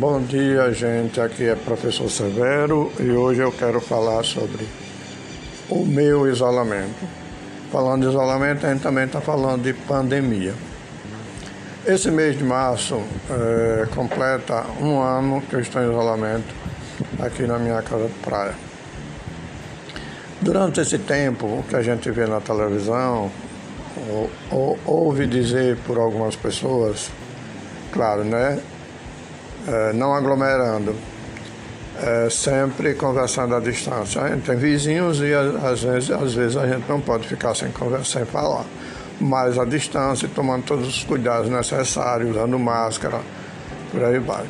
Bom dia, gente. Aqui é professor Severo e hoje eu quero falar sobre o meu isolamento. Falando de isolamento, a gente também está falando de pandemia. Esse mês de março é, completa um ano que eu estou em isolamento aqui na minha casa de praia. Durante esse tempo, o que a gente vê na televisão, ou, ou, ouve dizer por algumas pessoas, claro, né? É, não aglomerando, é, sempre conversando à distância. A gente tem vizinhos e às vezes, às vezes a gente não pode ficar sem conversar, sem falar, mas à distância, tomando todos os cuidados necessários, usando máscara, por aí vai.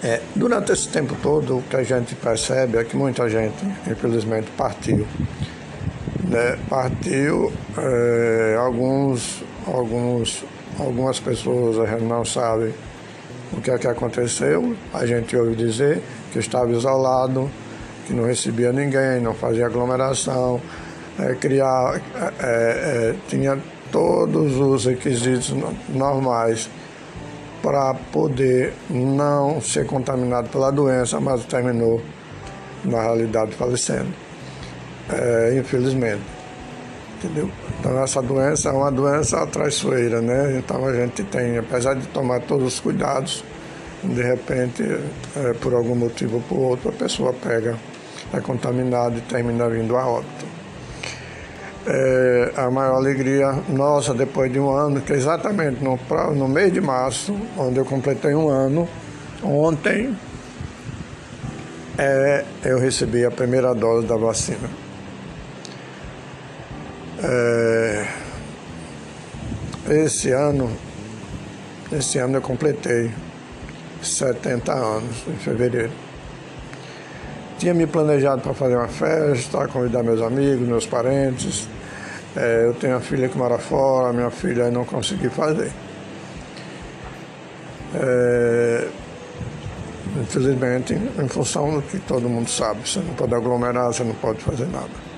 É, durante esse tempo todo, o que a gente percebe é que muita gente, infelizmente, partiu. Né? Partiu, é, alguns, alguns, algumas pessoas a gente não sabe o que é que aconteceu. A gente ouve dizer que estava isolado, que não recebia ninguém, não fazia aglomeração, é, criar, é, tinha todos os requisitos normais para poder não ser contaminado pela doença, mas terminou, na realidade, falecendo. É, infelizmente. Entendeu? Então, essa doença é uma doença traiçoeira, né? Então, a gente tem, apesar de tomar todos os cuidados, de repente, é, por algum motivo ou por outro, a pessoa pega, é contaminada e termina vindo a óbito é, a maior alegria nossa depois de um ano, que é exatamente no, no mês de março, onde eu completei um ano, ontem é, eu recebi a primeira dose da vacina. É, esse ano, esse ano eu completei 70 anos, em fevereiro. Tinha me planejado para fazer uma festa, convidar meus amigos, meus parentes, é, eu tenho uma filha que mora fora, minha filha não consegui fazer. É, infelizmente, em função do que todo mundo sabe, você não pode aglomerar, você não pode fazer nada.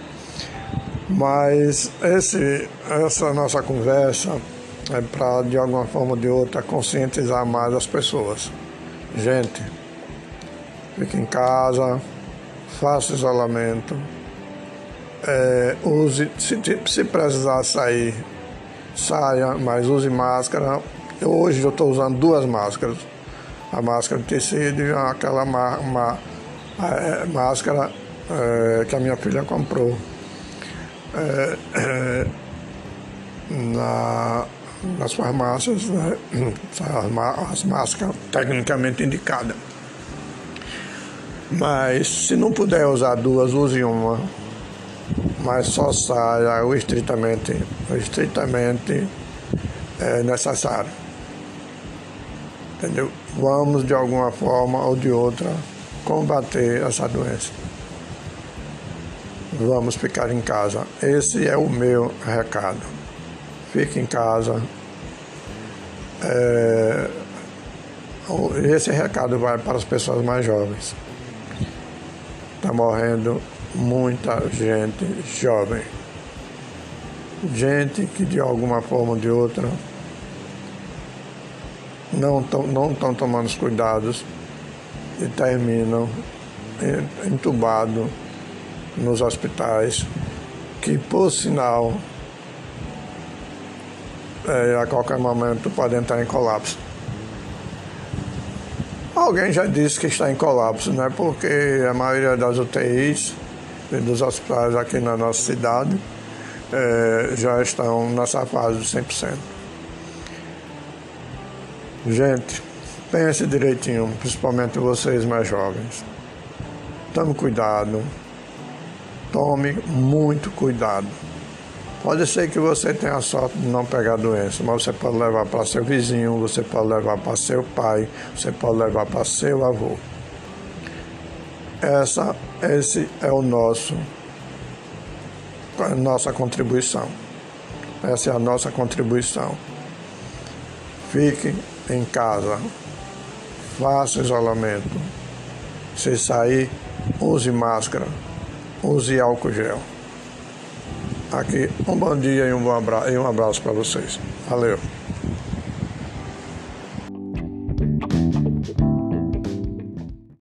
Mas esse, essa nossa conversa é para, de alguma forma ou de outra, conscientizar mais as pessoas. Gente, fique em casa, faça isolamento é, use, se, se precisar sair, saia, mas use máscara. Eu, hoje eu estou usando duas máscaras. A máscara de tecido e aquela ma, ma, é, máscara é, que a minha filha comprou. É, é, na, nas farmácias, né? as, as máscaras tecnicamente indicadas. Mas se não puder usar duas, use uma mas só saia o estritamente, o estritamente é, necessário. Entendeu? Vamos de alguma forma ou de outra combater essa doença. Vamos ficar em casa. Esse é o meu recado. Fique em casa. É, esse recado vai para as pessoas mais jovens. Está morrendo muita gente jovem. Gente que de alguma forma ou de outra não estão não tão tomando os cuidados e terminam entubados nos hospitais, que por sinal é, a qualquer momento podem entrar em colapso. Alguém já disse que está em colapso, né? Porque a maioria das UTIs dos hospitais aqui na nossa cidade é, já estão nessa fase de 100%. Gente, pense direitinho, principalmente vocês mais jovens. Tome cuidado, tome muito cuidado. Pode ser que você tenha sorte de não pegar doença, mas você pode levar para seu vizinho, você pode levar para seu pai, você pode levar para seu avô. Essa, esse é o nosso, nossa contribuição. Essa é a nossa contribuição. Fique em casa, faça isolamento. Se sair, use máscara, use álcool gel. Aqui, um bom dia e um, bom abraço, e um abraço para vocês. Valeu.